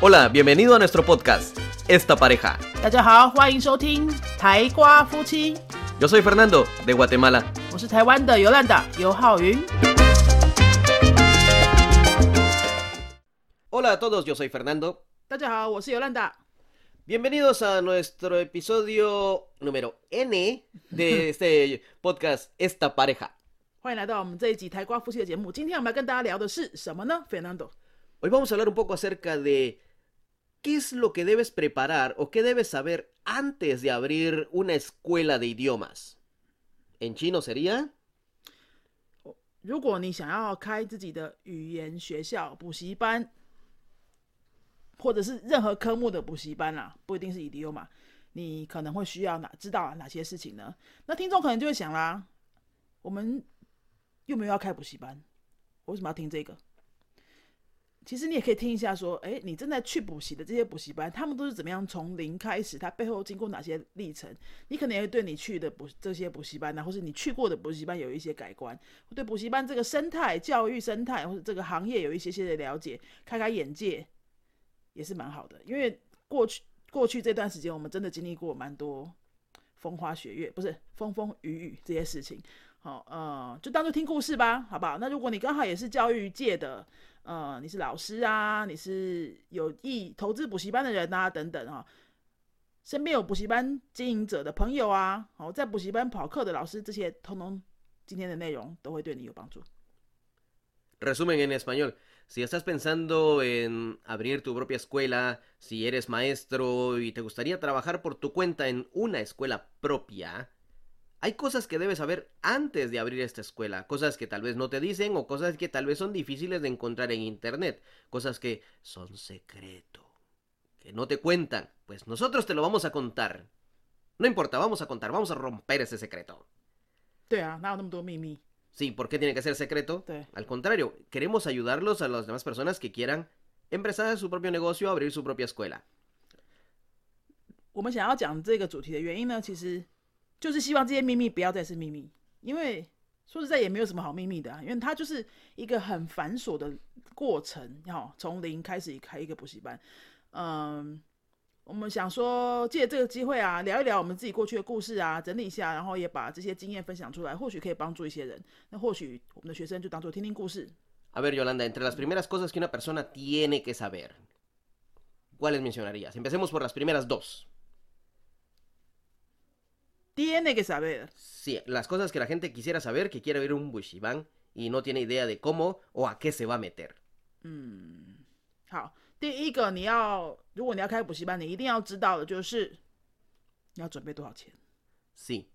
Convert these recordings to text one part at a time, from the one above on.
Hola, bienvenido a nuestro podcast, Esta Pareja. 大家好，欢迎收听台瓜夫妻， Yo soy Fernando, de Guatemala. 我是台湾的尤兰达尤浩云。 Hola a todos, yo soy Fernando. 大家好，我是尤兰达。 Bienvenidos a nuestro episodio número N de este podcast, Esta Pareja. 欢迎来到我们这一集台瓜夫妻的节目。今天我们要跟大家聊的是什么呢？Fernando， Hoy vamos a hablar un poco acerca de qué es lo que debes preparar o qué debes saber antes de abrir una escuela de idiomas. En chino sería 如果你想要开自己的语言学校、补习班，或者是任何科目的补习班啦，不一定是 EDU 嘛，你可能会需要哪知道哪些事情呢？那听众可能就会想啦，我们又没有要开补习班，为什么要听这个？其实你也可以听一下，说，哎，你正在去补习的这些补习班，他们都是怎么样从零开始？他背后经过哪些历程？你可能也会对你去的补这些补习班呢、或是你去过的补习班有一些改观，对补习班这个生态、教育生态或者这个行业有一些些的了解，开开眼界，也是蛮好的。因为过去过去这段时间，我们真的经历过蛮多风花雪月，不是风风雨雨这些事情。好，呃，就当做听故事吧，好不好？那如果你刚好也是教育界的，呃，你是老师啊，你是有意投资补习班的人啊，等等哈、身边有补习班经营者的朋友啊，好，在补习班跑课的老师，这些通通今天的内容都会对你有帮助。Resumen en español. Si estás pensando en abrir tu propia escuela, si eres maestro y te gustaría trabajar por tu cuenta en una escuela propia, hay cosas que debes saber antes de abrir esta escuela, cosas que tal vez no te dicen o cosas que tal vez son difíciles de encontrar en internet, cosas que son secreto, que no te cuentan, pues nosotros te lo vamos a contar. No importa, vamos a contar, vamos a romper ese secreto. 对啊，哪有那么多秘密？ Sí, ¿por qué tiene que ser secreto? Sí. Al contrario, queremos ayudarlos a las demás personas que quieran empezar su propio negocio, abrir su propia escuela. 我们想要讲这个主题的原因呢，其实 就是希望这些秘密不要再是秘密，因为说实在也没有什么好秘密的、啊，因为它就是一个很繁琐的过程，哈，从零开始开一个补习班，嗯。我们想说，借这个机会啊，聊一聊我们自己过去的故事啊，整理一下，然后也把这些经验分享出来，或许可以帮助一些人。那或许我们的学生就当做听听故事。A ver, Yolanda, entre las primeras cosas que una persona tiene que saber, ¿cuáles mencionarías? Empecemos por las primeras dos. DNA 给 saber， Sí, las cosas que la gente quisiera saber que quiere abrir un bushiban y no tiene idea de cómo o a qué se va a meter. 好，第一个你要，如果你要开补习班，你一定要知道的就是你要准备多少钱。 Sí.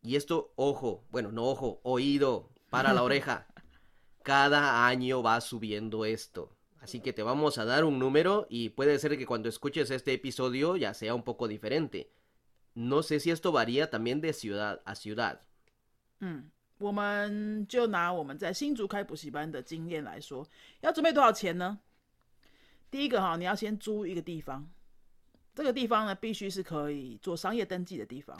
Y esto, ojo, bueno, no ojo, oído, para la oreja. Cada año va subiendo esto. Así que te vamos a dar un número y puede ser que cuando escuches este episodio ya sea un poco diferente. No sé si esto varía también de ciudad a ciudad. 嗯，我们就拿我们在新竹开补习班的经验来说，要准备多少钱呢？第一个哈，你要先租一个地方，这个地方呢必须是可以做商业登记的地方。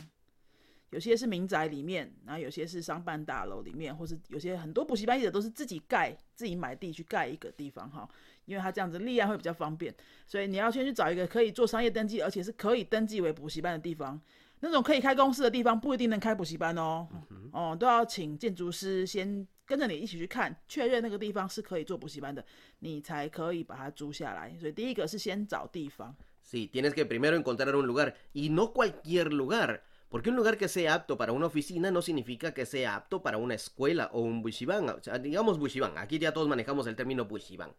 有些是民宅里面，然后有些是商办大楼里面，或是有些很多补习班业者都是自己盖、自己买地去盖一个地方哈，因为他这样子立案会比较方便，所以你要先去找一个可以做商业登记，而且是可以登记为补习班的地方。那种可以开公司的地方不一定能开补习班哦，哦，都要请建筑师先跟着你一起去看，确认那个地方是可以做补习班的，你才可以把它租下来。所以第一个是先找地方，Sí, tienes que primero encontrar un lugar y no cualquier lugar. Porque un lugar que sea apto para una oficina no significa que sea apto para una escuela o un bushiban. O sea, digamos bushiban. Aquí ya todos manejamos el término bushiban.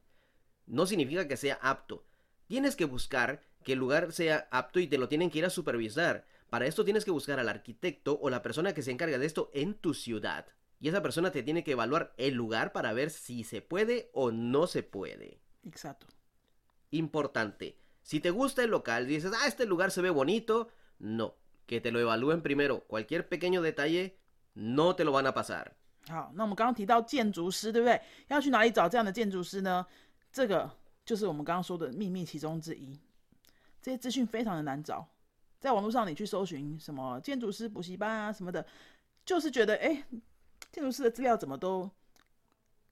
No significa que sea apto. Tienes que buscar que el lugar sea apto y te lo tienen que ir a supervisar. Para esto tienes que buscar al arquitecto o la persona que se encarga de esto en tu ciudad. Y esa persona te tiene que evaluar el lugar para ver si se puede o no se puede. exacto。Importante. Si te gusta el local, dices, ah, este lugar se ve bonito, no. Que te lo evalúen primero. Cualquier pequeño detalle, no te lo van a pasar. 好，那我们刚刚提到建筑师，对不对？要去哪里找这样的建筑师呢？这个就是我们刚刚说的秘密其中之一。这些资讯非常的难找，在网络上你去搜寻什么建筑师补习班啊什么的，就是觉得哎，建筑师的资料怎么都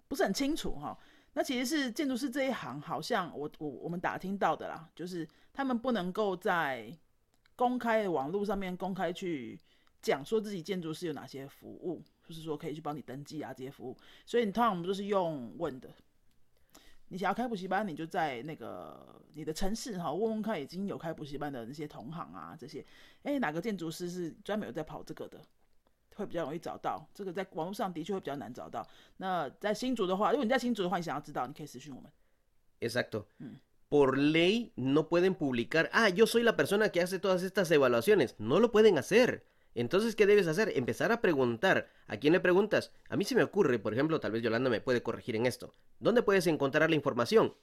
不是很清楚哈。那其实是建筑师这一行，好像我我我们打听到的啦，就是他们不能够在公开的网络上面公开去讲说自己建筑师有哪些服务，就是说可以去帮你登记啊这些服务。所以你通常我们都是用问的。你想要开补习班，你就在那个你的城市哈，问问看已经有开补习班的那些同行啊，这些，哎，哪个建筑师是专门有在跑这个的？会比较容易找到，这个在网络上的确会比较难找到。那在新竹的话，如果你在新竹的话，你想要知道，你可以私讯我们。Exacto. Por ley no pueden publicar, ah, yo soy la persona que hace todas estas evaluaciones. No lo pueden hacer. Entonces, ¿qué debes hacer? Empezar a preguntar. ¿A quién le preguntas? A mí se me ocurre, por ejemplo, tal vez Yolanda me puede corregir en esto. ¿Dónde puedes encontrar la información?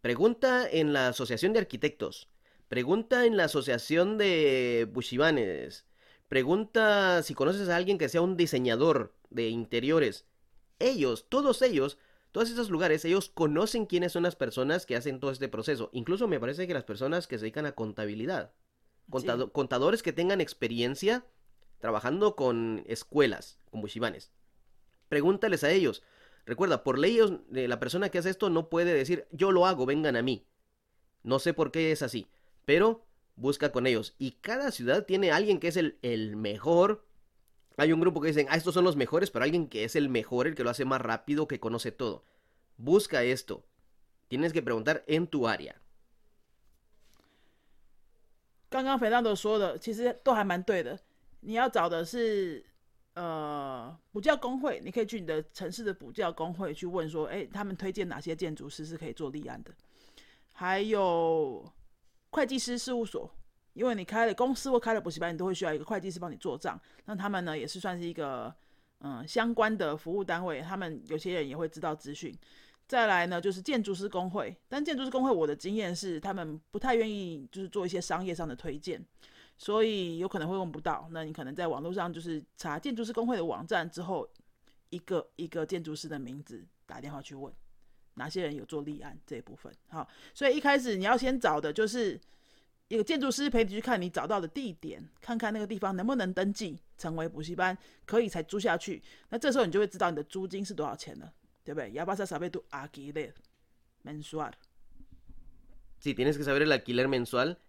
Pregunta en la Asociación de Arquitectos. Pregunta en la Asociación de Bushibanes. Pregunta si conoces a alguien que sea un diseñador de interiores. Ellos, todos ellos, todos esos lugares, ellos conocen quiénes son las personas que hacen todo este proceso. Incluso me parece que las personas que se dedican a contabilidad. Contadores que tengan experiencia trabajando con escuelas, con bushibanes. Pregúntales a ellos. Recuerda, por ley la persona que hace esto no puede decir yo lo hago, vengan a mí. No sé por qué es así, pero busca con ellos. Y cada ciudad tiene alguien que es el, el mejor. Hay un grupo que dicen, ah, estos son los mejores, pero alguien que es el mejor, el que lo hace más rápido, que conoce todo. Busca esto. Tienes que preguntar en tu área. 刚刚肥当都说的，其实都还蛮对的。你要找的是呃补教工会，你可以去你的城市的补教工会去问说，哎，他们推荐哪些建筑师是可以做立案的？还有会计师事务所，因为你开了公司或开了补习班，你都会需要一个会计师帮你做账。那他们呢，也是算是一个嗯相关的服务单位，他们有些人也会知道资讯。再来呢，就是建筑师工会，但建筑师工会我的经验是，他们不太愿意就是做一些商业上的推荐，所以有可能会问不到。那你可能在网络上就是查建筑师工会的网站之后，一个一个建筑师的名字打电话去问。哪些人有做立案这一部分？好，所以一开始你要先找的就是 一个建筑师陪你去看你找到的地点，看看那个地方能不能登记成为补习班，可以才租下去。那这时候你就会知道你的租金是多少钱了，对不对？Ya vas a saber tu alquiler mensual. Si tienes que saber el alquiler mensual,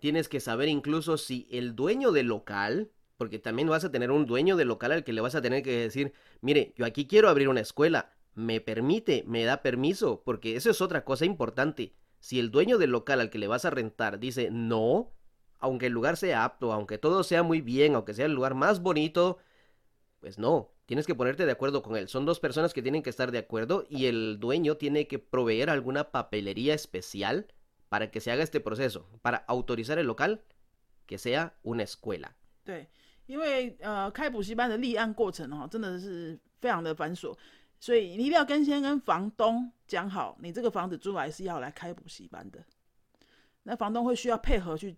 tienes que saber incluso si el dueño del local, porque también vas a tener un dueño del local al que le vas a tener que decir, mire, yo aquí quiero abrir una escuela me permite, me da permiso, porque eso es otra cosa importante. Si el dueño del local al que le vas a rentar dice no, aunque el lugar sea apto, aunque todo sea muy bien, aunque sea el lugar más bonito, pues no, tienes que ponerte de acuerdo con él. Son dos personas que tienen que estar de acuerdo y el dueño tiene que proveer alguna papelería especial para que se haga este proceso, para autorizar el local que sea una escuela. 对，因为呃，开补习班的立案过程哈、哦，真的是非常的繁琐。 所以你一定要跟先跟房东讲好，你这个房子租来是要来开补习班的。那房东会需要配合去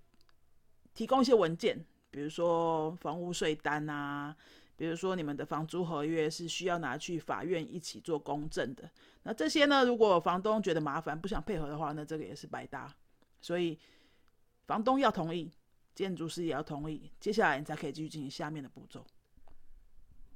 提供一些文件，比如说房屋税单啊，比如说你们的房租合约是需要拿去法院一起做公证的。那这些呢，如果房东觉得麻烦不想配合的话，那这个也是白搭。所以房东要同意，建筑师也要同意，接下来你才可以继续进行下面的步骤。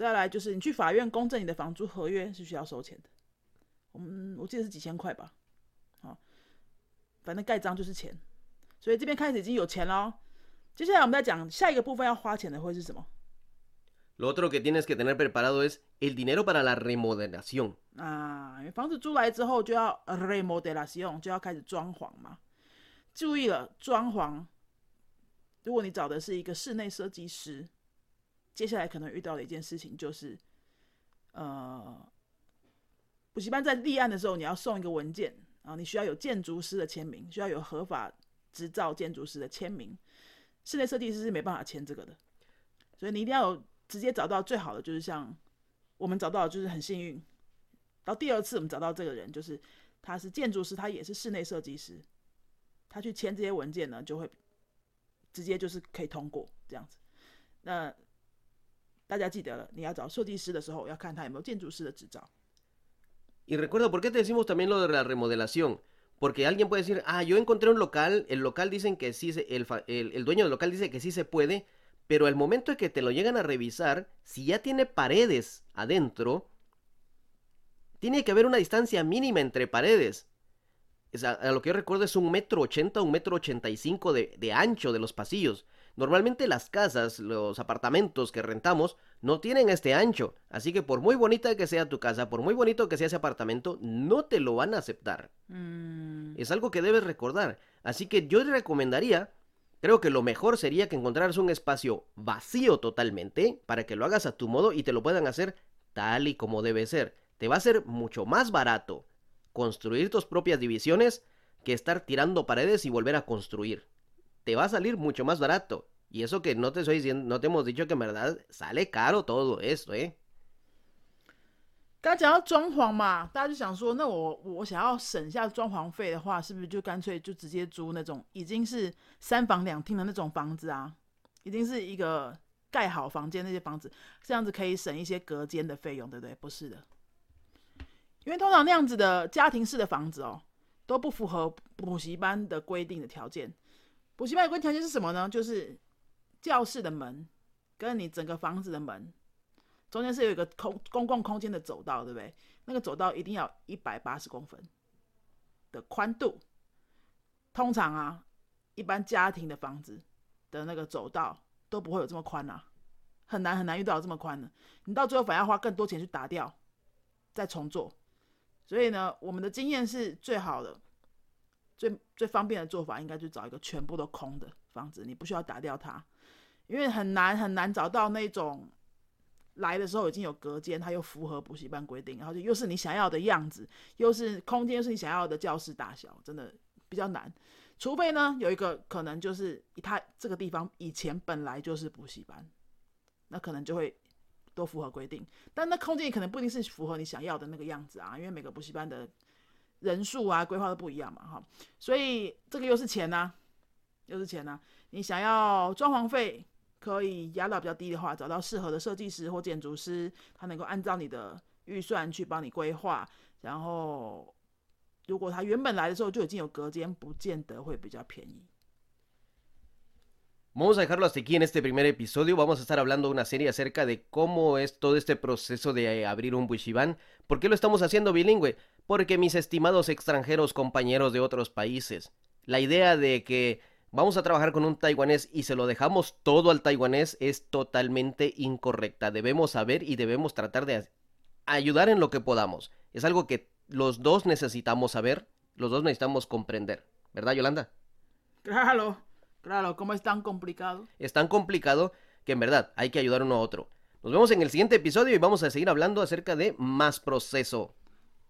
再来就是你去法院公证你的房租合约是需要收钱的，我们我记得是几千块吧，好，反正盖章就是钱，所以这边开始已经有钱了。接下来我们再讲下一个部分要花钱的会是什么？Lo otro que tienes que tener preparado es el dinero para la remodelación。啊，房子租来之后就要 remodelación，就要开始装潢嘛。注意了，装潢，如果你找的是一个室内设计师。接下来可能遇到的一件事情就是，呃，补习班在立案的时候，你要送一个文件啊，你需要有建筑师的签名，需要有合法执照建筑师的签名。室内设计师是没办法签这个的，所以你一定要有直接找到最好的，就是像我们找到，就是很幸运，到第二次我们找到这个人，就是他是建筑师，他也是室内设计师，他去签这些文件呢，就会直接就是可以通过这样子。那大家记得了，你要找设计师的时候，要看他有没有建筑师的执照。Y recuerda, ¿por qué te decimos también lo de la remodelación? Porque alguien puede decir, ah, yo encontré un local, el local dicen que sí, se, el, el, el, dueño del local dice que sí se puede, pero al momento de que te lo llegan a revisar, si ya tiene paredes adentro, tiene que haber una distancia mínima entre paredes. O sea, a lo que yo recuerdo es un metro ochenta, un metro ochenta y cinco de, de ancho de los pasillos. Normalmente las casas, los apartamentos que rentamos, no tienen este ancho. Así que por muy bonita que sea tu casa, por muy bonito que sea ese apartamento, no te lo van a aceptar. Mm. Es algo que debes recordar. Así que yo te recomendaría, creo que lo mejor sería que encontraras un espacio vacío totalmente para que lo hagas a tu modo y te lo puedan hacer tal y como debe ser. Te va a ser mucho más barato construir tus propias divisiones que estar tirando paredes y volver a construir. Te va a salir mucho más barato. Y eso que no te estoy diciendo, no te hemos dicho que en verdad sale caro todo esto, ¿eh? 刚讲到装潢嘛，大家就想说，那我我想要省下装潢费的话，是不是就干脆就直接租那种已经是三房两厅的那种房子啊？已经是一个盖好房间那些房子，这样子可以省一些隔间的费用，对不对？不是的，因为通常那样子的家庭式的房子哦，都不符合补习班的规定的条件。补习班有个条件是什么呢？就是教室的门跟你整个房子的门中间是有一个空公共空间的走道，对不对？那个走道一定要一百八十公分的宽度。通常啊，一般家庭的房子的那个走道都不会有这么宽啊，很难很难遇到这么宽的。你到最后反而要花更多钱去打掉，再重做。所以呢，我们的经验是最好的、最最方便的做法，应该就找一个全部都空的房子，你不需要打掉它。因为很难很难找到那种来的时候已经有隔间，它又符合补习班规定，然后就又是你想要的样子，又是空间，又是你想要的教室大小，真的比较难。除非呢有一个可能就是它这个地方以前本来就是补习班，那可能就会都符合规定，但那空间可能不一定是符合你想要的那个样子啊，因为每个补习班的人数啊规划都不一样嘛，哈，所以这个又是钱呐，又是钱呐，你想要装潢费。可以压到比较低的话，找到适合的设计师或建筑师，他能够按照你的预算去帮你规划。然后，如果他原本来的时候就已经有隔间，不见得会比较便宜。Vamos a dejarlo hasta aquí en este primer episodio. Vamos a estar hablando de una serie acerca de cómo es todo este proceso de abrir un Bushiban. ¿Por qué lo estamos haciendo bilingüe? Porque mis estimados extranjeros compañeros de otros países, la idea de que vamos a trabajar con un taiwanés y se lo dejamos todo al taiwanés es totalmente incorrecta. Debemos saber y debemos tratar de ayudar en lo que podamos. Es algo que los dos necesitamos saber, los dos necesitamos comprender. ¿Verdad, Yolanda? Claro, claro, como es tan complicado. Es tan complicado que en verdad hay que ayudar uno a otro. Nos vemos en el siguiente episodio y vamos a seguir hablando acerca de más proceso.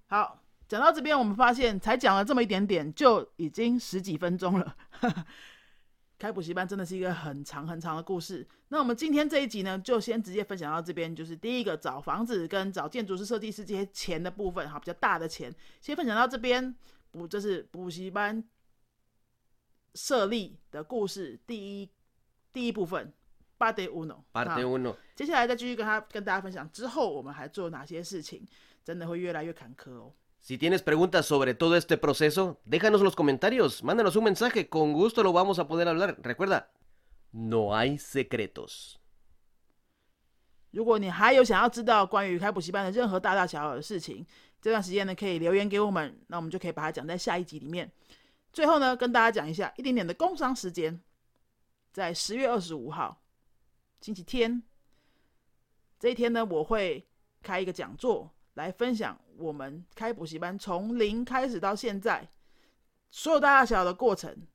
好，讲到这边，我们发现才讲了这么一点点，就已经十几分钟了。开补习班真的是一个很长很长的故事。那我们今天这一集呢，就先直接分享到这边，就是第一个找房子跟找建筑师、设计师这些钱的部分，哈，比较大的钱，先分享到这边。补这是补习班设立的故事第一第一部分，Parte uno。Parte uno。接下来再继续跟他跟大家分享之后我们还做哪些事情，真的会越来越坎坷哦。Si tienes preguntas sobre todo este proceso, déjanos los comentarios, mándanos un mensaje, con gusto lo vamos a poder hablar. Recuerda, no hay secretos. 如果你还有想要知道关于开补习班的任何大大小小的事情，这段时间呢可以留言给我们，那我们就可以把它讲在下一集里面。最后呢，跟大家讲一下一点点的工商时间，在十月二十五号星期天这一天呢，我会开一个讲座来分享我们开补习班从零开始到现在所有大大小小的过程。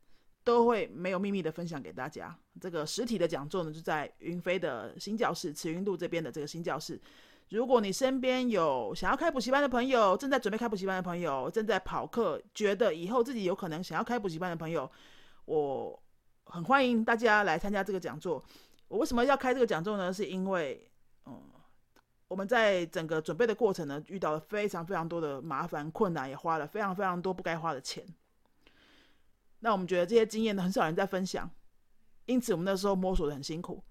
都会没有秘密的分享给大家。这个实体的讲座呢，就在云飞的新教室，慈云路这边的这个新教室。如果你身边有想要开补习班的朋友，正在准备开补习班的朋友，正在跑课，觉得以后自己有可能想要开补习班的朋友，我很欢迎大家来参加这个讲座。我为什么要开这个讲座呢？是因为，嗯，我们在整个准备的过程呢，遇到了非常非常多的麻烦困难，也花了非常非常多不该花的钱。那我们觉得这些经验呢，很少人在分享，因此我们那时候摸索的很辛苦。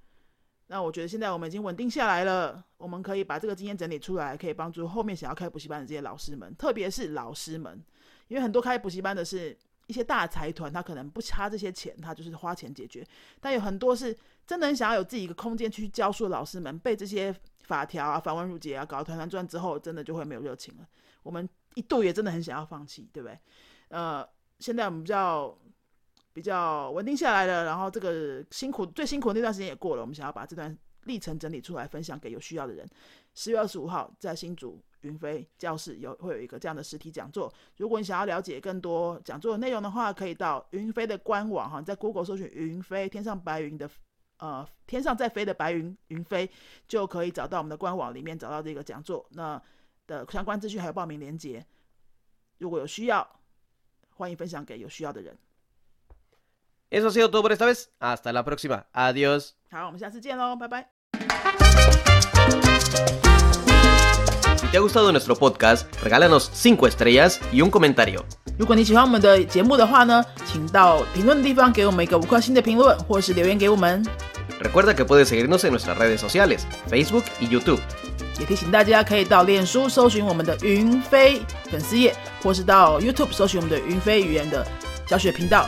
那我觉得现在我们已经稳定下来了，我们可以把这个经验整理出来，可以帮助后面想要开补习班的这些老师们，特别是老师们，因为很多开补习班的是一些大财团，他可能不差这些钱，他就是花钱解决。但有很多是真的很想要有自己一个空间去教书的老师们，被这些法条啊、繁文缛节啊搞团团转之后，真的就会没有热情了。我们一度也真的很想要放弃，对不对？呃，现在我们比较。比较稳定下来了，然后这个辛苦最辛苦那段时间也过了，我们想要把这段历程整理出来，分享给有需要的人。十月二十五号在新竹云飞教室有会有一个这样的实体讲座。如果你想要了解更多讲座的内容的话，可以到云飞的官网哈，在 Google 搜寻“云飞天上白云”的呃天上在飞的白云云飞，就可以找到我们的官网里面找到这个讲座那的相关资讯还有报名链接。如果有需要，欢迎分享给有需要的人。Eso ha sido todo por esta vez. Hasta la próxima. Adiós. Si te ha gustado nuestro podcast, regálanos 5 estrellas y un comentario. Recuerda que puedes seguirnos en nuestras redes sociales, Facebook y YouTube. 也提醒大家可以到脸书搜寻我们的云飞粉丝页，或是到 YouTube 搜寻我们的云飞语言的教学频道。